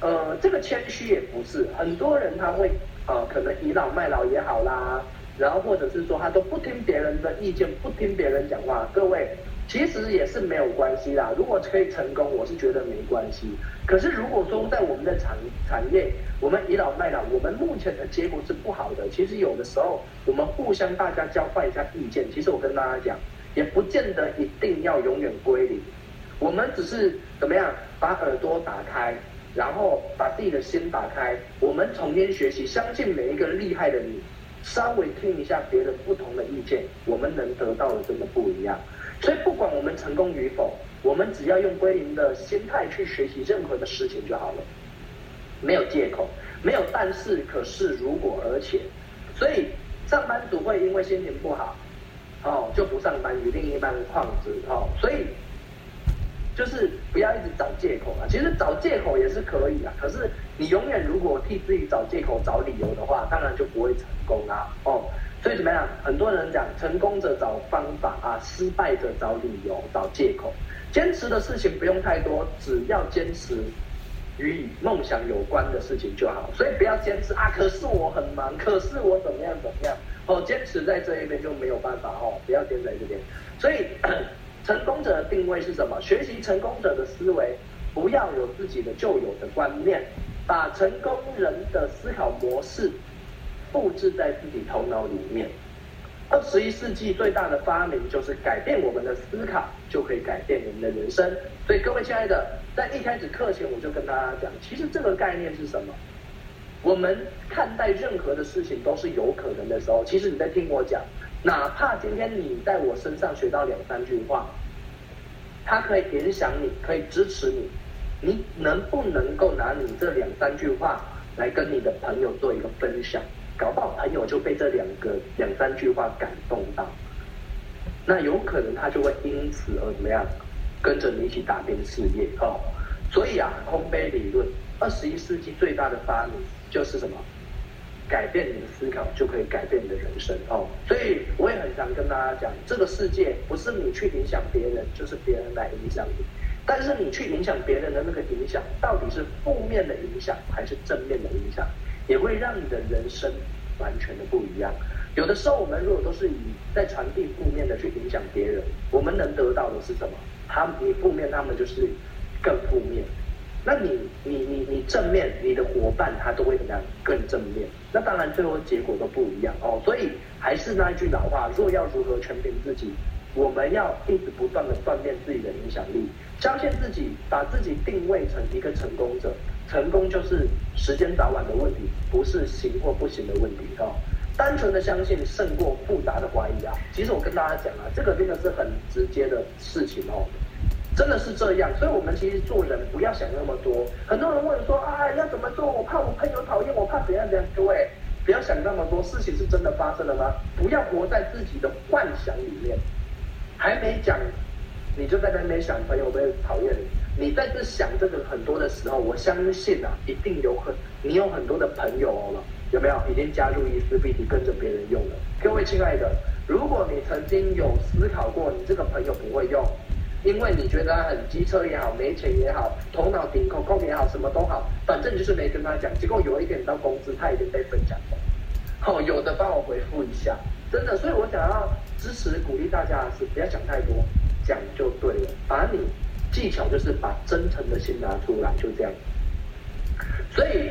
呃，这个谦虚也不是很多人他会呃，可能倚老卖老也好啦，然后或者是说他都不听别人的意见，不听别人讲话。各位其实也是没有关系啦，如果可以成功，我是觉得没关系。可是如果说在我们的产产业，我们倚老卖老，我们目前的结果是不好的。其实有的时候我们互相大家交换一下意见，其实我跟大家讲，也不见得一定要永远归零。我们只是怎么样把耳朵打开。然后把自己的心打开，我们从边学习，相信每一个厉害的你，稍微听一下别人不同的意见，我们能得到的真的不一样。所以不管我们成功与否，我们只要用归零的心态去学习任何的事情就好了，没有借口，没有但是、可是、如果、而且。所以上班族会因为心情不好，哦就不上班，与另一半旷职哦，所以。就是不要一直找借口啊，其实找借口也是可以啊，可是你永远如果替自己找借口、找理由的话，当然就不会成功啊。哦，所以怎么样？很多人讲，成功者找方法啊，失败者找理由、找借口。坚持的事情不用太多，只要坚持与梦想有关的事情就好。所以不要坚持啊，可是我很忙，可是我怎么样怎么样？哦，坚持在这一边就没有办法哦，不要坚持在这边。所以。成功者的定位是什么？学习成功者的思维，不要有自己的旧有的观念，把成功人的思考模式复制在自己头脑里面。二十一世纪最大的发明就是改变我们的思考，就可以改变我们的人生。所以各位亲爱的，在一开始课前我就跟大家讲，其实这个概念是什么？我们看待任何的事情都是有可能的时候，其实你在听我讲。哪怕今天你在我身上学到两三句话，它可以影响你，可以支持你，你能不能够拿你这两三句话来跟你的朋友做一个分享？搞不好朋友就被这两个两三句话感动到，那有可能他就会因此而怎么样，跟着你一起打拼事业哦。所以啊，空杯理论，二十一世纪最大的发明就是什么？改变你的思考，就可以改变你的人生哦。所以我也很想跟大家讲，这个世界不是你去影响别人，就是别人来影响你。但是你去影响别人的那个影响，到底是负面的影响还是正面的影响，也会让你的人生完全的不一样。有的时候，我们如果都是以在传递负面的去影响别人，我们能得到的是什么？他们你负面，他们就是更负面。那你你你你正面，你的伙伴他都会怎么样？更正面。那当然最后结果都不一样哦。所以还是那一句老话：若要如何全凭自己，我们要一直不断的锻炼自己的影响力，相信自己，把自己定位成一个成功者。成功就是时间早晚的问题，不是行或不行的问题哦。单纯的相信胜过复杂的怀疑啊！其实我跟大家讲啊，这个真的是很直接的事情哦，真的是这样。所以，我们其实做人不要想那么多。很多人问说啊，要怎么做？我怕我朋友讨厌我，怕怎样怎样。各位不要想那么多，事情是真的发生了吗？不要活在自己的幻想里面。还没讲，你就在那边想朋友会讨厌你。你在这想这个很多的时候，我相信啊，一定有很你有很多的朋友哦，有没有已经加入伊思必你跟着别人用了？各位亲爱的，如果你曾经有思考过，你这个朋友不会用，因为你觉得他很机车也好，没钱也好，头脑顶空空也好，什么都好，反正就是没跟他讲。结果有一天到公司，他已经被分享了。哦，有的帮我回复一下，真的。所以我想要支持鼓励大家是，不要想太多，讲就对了，把你。技巧就是把真诚的心拿出来，就这样。所以，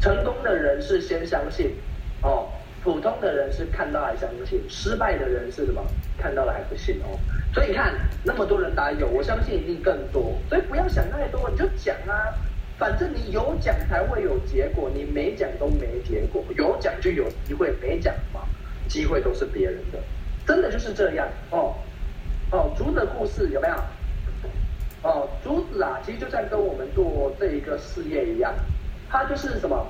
成功的人是先相信，哦，普通的人是看到还相信，失败的人是什么？看到了还不信哦。所以你看，那么多人答有，我相信一定更多。所以不要想太多，你就讲啊，反正你有讲才会有结果，你没讲都没结果。有讲就有机会，没讲嘛，机会都是别人的，真的就是这样哦。哦，竹子的故事有没有？哦，竹子啊，其实就像跟我们做这一个事业一样，它就是什么？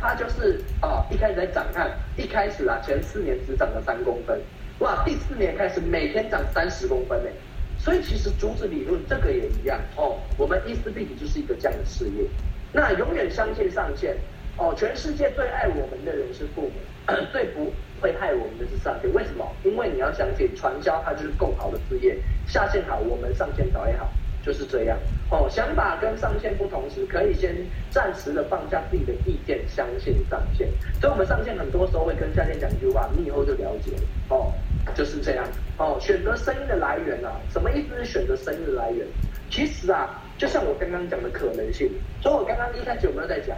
它就是啊、一开始在长看，一开始啊，前四年只长了三公分，哇，第四年开始每天长三十公分呢。所以其实竹子理论这个也一样哦，我们伊思必体就是一个这样的事业。那永远相信上线哦，全世界最爱我们的人是父母，<clears throat> 最不会害我们的是上线。为什么？因为你要相信传销它就是更好的事业，下线好，我们上线早也好。就是这样哦，想法跟上线不同时，可以先暂时的放下自己的意见，相信上线。所以，我们上线很多时候会跟下线讲一句话，你以后就了解了哦，就是这样哦。选择声音的来源啊，什么意思？是选择声音的来源。其实啊，就像我刚刚讲的可能性。所以我刚刚一开始有没有在讲？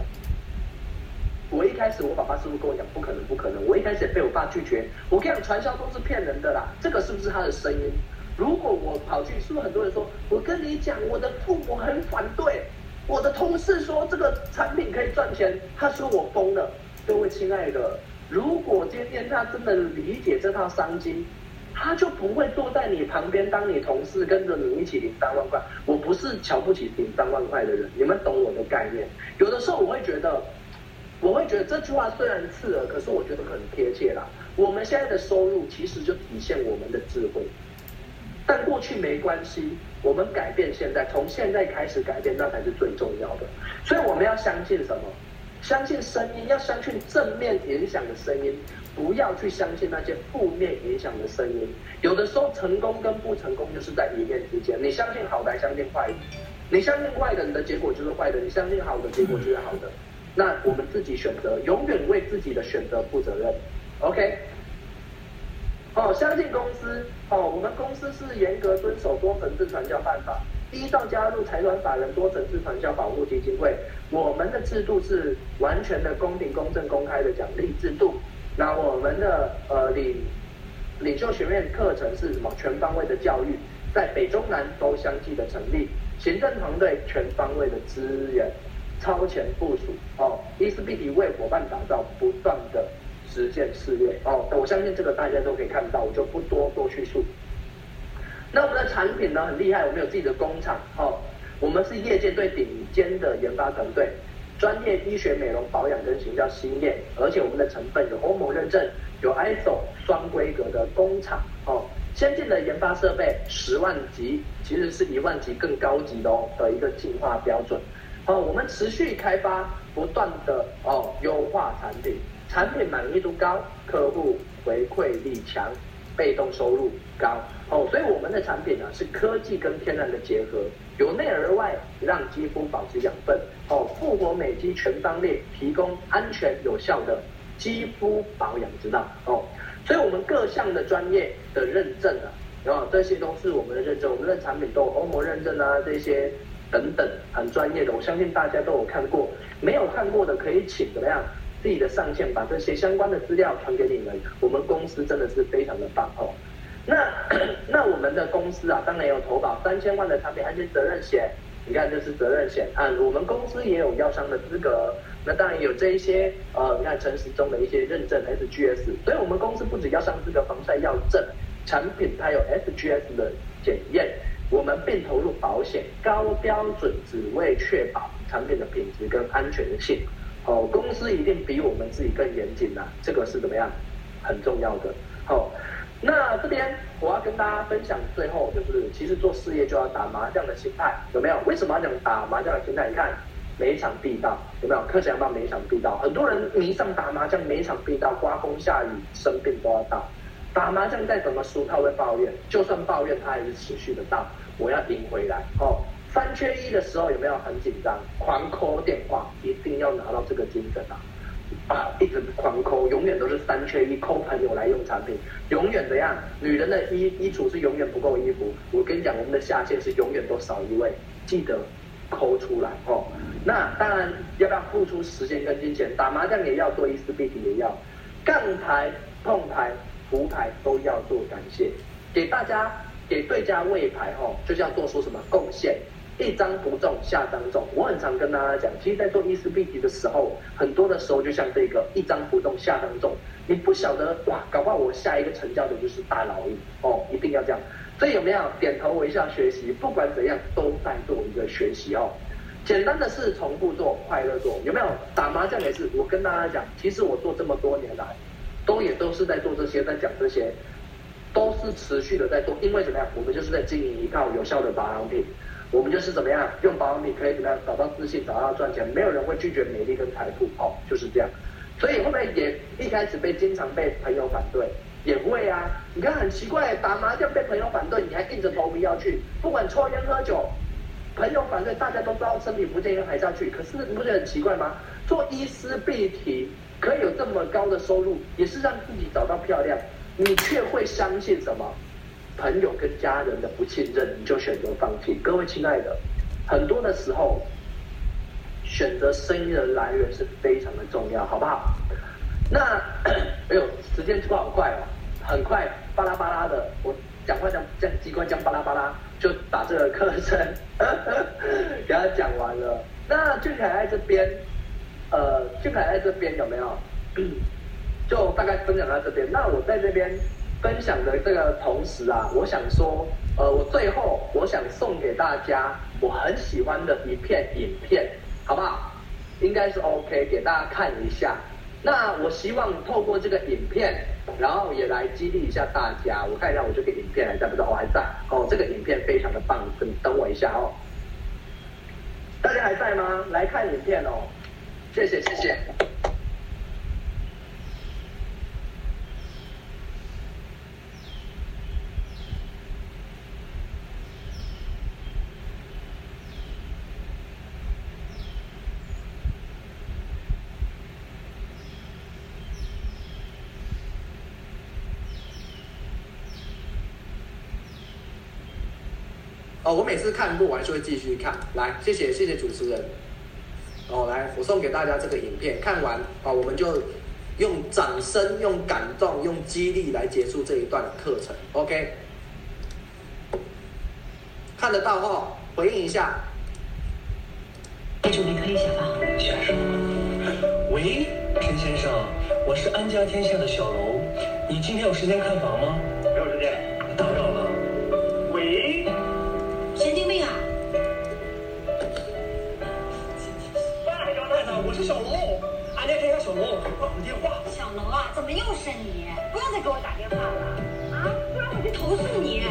我一开始我爸爸是不是跟我讲不可能，不可能？我一开始也被我爸拒绝。我跟你讲，传销都是骗人的啦。这个是不是他的声音？如果我跑去，是不是很多人说，我跟你讲，我的父母很反对，我的同事说这个产品可以赚钱，他说我疯了。各位亲爱的，如果今天他真的理解这套商机，他就不会坐在你旁边当你同事，跟着你一起领三万块。我不是瞧不起领三万块的人，你们懂我的概念。有的时候我会觉得，我会觉得这句话虽然刺耳，可是我觉得很贴切啦。我们现在的收入其实就体现我们的智慧。但过去没关系，我们改变现在，从现在开始改变，那才是最重要的。所以我们要相信什么？相信声音，要相信正面影响的声音，不要去相信那些负面影响的声音。有的时候成功跟不成功就是在一念之间。你相信好的，还相信坏的？你相信坏的，你的结果就是坏的；你相信好的，结果就是好的。那我们自己选择，永远为自己的选择负责任。OK。哦，相信公司哦，我们公司是严格遵守多层次传销办法，依照加入财团法人多层次传销保护基金会，我们的制度是完全的公平、公正、公开的奖励制度。那我们的呃领领袖学院课程是什么？全方位的教育，在北中南都相继的成立，行政团队全方位的资源，超前部署哦，伊思必体为伙伴打造不断的。实践事业哦，我相信这个大家都可以看到，我就不多多叙述。那我们的产品呢，很厉害，我们有自己的工厂哦，我们是业界最顶尖的研发团队，专业医学美容保养跟行销兴业，而且我们的成分有欧盟认证，有 ISO 双规格的工厂哦，先进的研发设备十万级，其实是一万级更高级的哦的一个进化标准哦，我们持续开发，不断的哦优化产品。产品满意度高，客户回馈力强，被动收入高。哦，所以我们的产品呢是科技跟天然的结合，由内而外让肌肤保持养分。哦，复活美肌全方位提供安全有效的肌肤保养之道。哦，所以我们各项的专业的认证啊，然后这些都是我们的认证，我们的产品都有欧盟认证啊，这些等等很专业的，我相信大家都有看过，没有看过的可以请怎么样？自己的上线，把这些相关的资料传给你们。我们公司真的是非常的棒哦。那 <coughs> 那我们的公司啊，当然有投保三千万的产品安全责任险，你看这是责任险啊。我们公司也有药商的资格，那当然有这一些呃，你看诚实中的一些认证 SGS，所以我们公司不止药商资格、防晒药证，产品它有 SGS 的检验，我们并投入保险，高标准只为确保产品的品质跟安全性。哦，公司一定比我们自己更严谨呐，这个是怎么样？很重要的。好、那这边我要跟大家分享，最后就是其实做事业就要打麻将的心态，有没有？为什么要讲打麻将的心态？你看每一场必到，有没有？课程要不要每一场必到？很多人迷上打麻将，每一场必到，刮风下雨生病都要到。打麻将再怎么输，他会抱怨，就算抱怨，他还是持续的到，我要赢回来。哦。三缺一的时候有没有很紧张？狂扣电话，一定要拿到这个精神啊！啊，一直狂扣永远都是三缺一扣朋友来用产品，永远怎样？女人的衣衣橱是永远不够衣服。我跟你讲，我们的下线是永远都少一位，记得扣出来哦。那当然要不要付出时间跟金钱？打麻将也要做，伊丝碧媞也要，杠牌、碰牌、胡牌都要做感谢，给大家给对家喂牌哦，就是要做出什么贡献？一张不中，下张中。我很常跟大家讲，其实，在做伊丝碧媞的时候，很多的时候就像这个一张不中，下张中。你不晓得哇，搞不好我下一个成交的就是大老鹰哦，一定要这样。所以有没有点头微笑学习？不管怎样，都在做一个学习哦。简单的事重复做，快乐做。有没有打麻将也是？我跟大家讲，其实我做这么多年来，都也都是在做这些，在讲这些，都是持续的在做。因为怎么样？我们就是在经营一套有效的保养品。我们就是怎么样用保养品可以怎么样找到自信，找到赚钱，没有人会拒绝美丽跟财富哦，就是这样。所以后面也一开始被经常被朋友反对，也会啊。你看很奇怪，打麻将被朋友反对，你还硬着头皮要去，不管抽烟喝酒，朋友反对，大家都知道身体不健康还是要去。可是你不觉得很奇怪吗？做伊丝碧媞可以有这么高的收入，也是让自己找到漂亮，你却会相信什么？朋友跟家人的不信任，你就选择放弃。各位亲爱的，很多的时候，选择生意的来源是非常的重要，好不好？<coughs> 那，<coughs> 哎呦，时间过好快哦，很快，巴拉巴拉的，我讲话讲讲机关讲巴拉巴拉，就把这个课程 <coughs> 给他讲完了。那俊凯在这边，呃，俊凯在这边有没有？就大概分享到这边。那我在这边。分享的这个同时啊，我想说，呃，我最后我想送给大家我很喜欢的一片影片，好不好？应该是 OK，给大家看一下。那我希望透过这个影片，然后也来激励一下大家。我看一下我这个影片还在不在？我还在。哦，这个影片非常的棒，等等我一下哦。大家还在吗？来看影片哦，谢谢谢谢。次看不完就会继续看。来，谢谢谢谢主持人。哦，来，我送给大家这个影片，看完啊，我们就用掌声、用感动、用激励来结束这一段课程。OK，看得到哦，回应一下。祝你可以下吧，先生。喂，陈先生，我是安家天下的小楼，你今天有时间看房吗？是你？不要再给我打电话了啊，不然我就投诉你。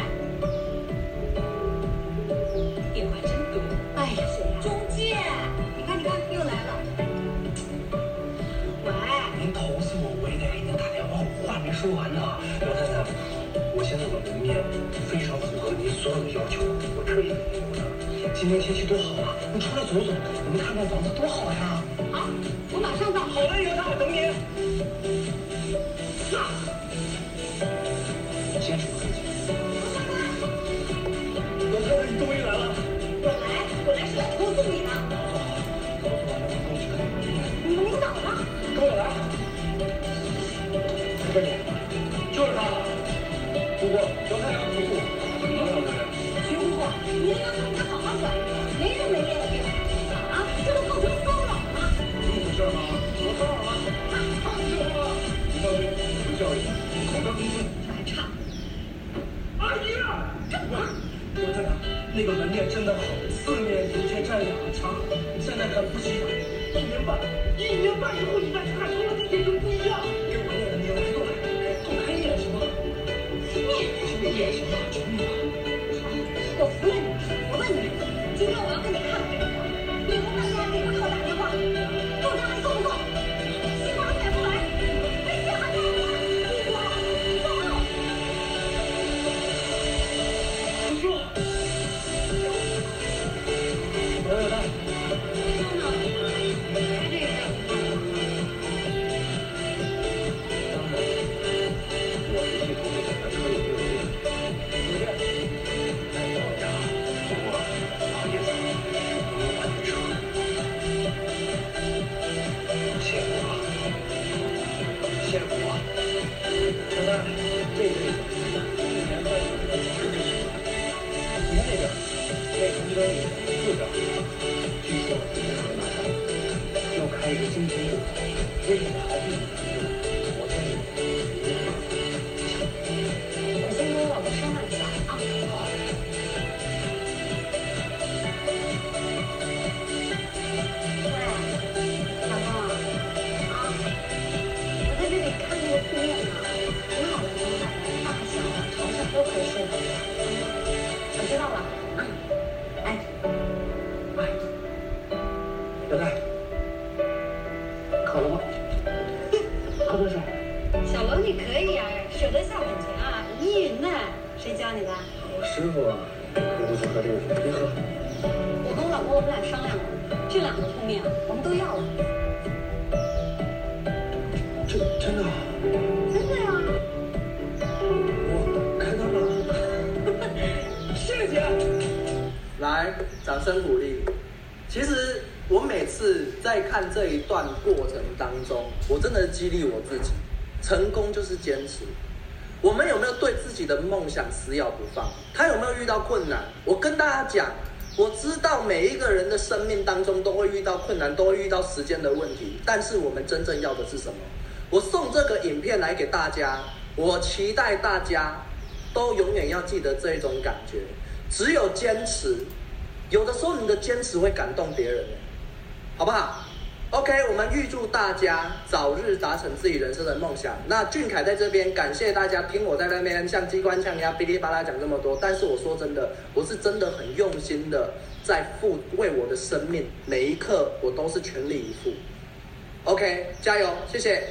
电话真多。哎呀，谁呀？中介，你看，你看，又来了。喂。您投诉我，我也得给您打电话，我话没说完呢。老太太，我现在的门面非常符合您所有的要求，我特意留的。今天天气多好啊，你出来走走，我们看看房子多好呀。啊我马上到。好嘞，有他，等你。呀那个门面真的好，四面迎接占两个墙，现在还不起眼。一年半，一年半以后你再去看，说的地铁就不一样。为梦想死咬不放？他有没有遇到困难？我跟大家讲，我知道每一个人的生命当中都会遇到困难，都会遇到时间的问题。但是我们真正要的是什么？我送这个影片来给大家，我期待大家都永远要记得这一种感觉。只有坚持，有的时候你的坚持会感动别人，好不好？OK，我们预祝大家早日达成自己人生的梦想。那俊凯在这边感谢大家听我在那边像机关枪一样哔哩吧啦讲这么多，但是我说真的，我是真的很用心的在付为我的生命，每一刻我都是全力以赴。OK，加油，谢谢。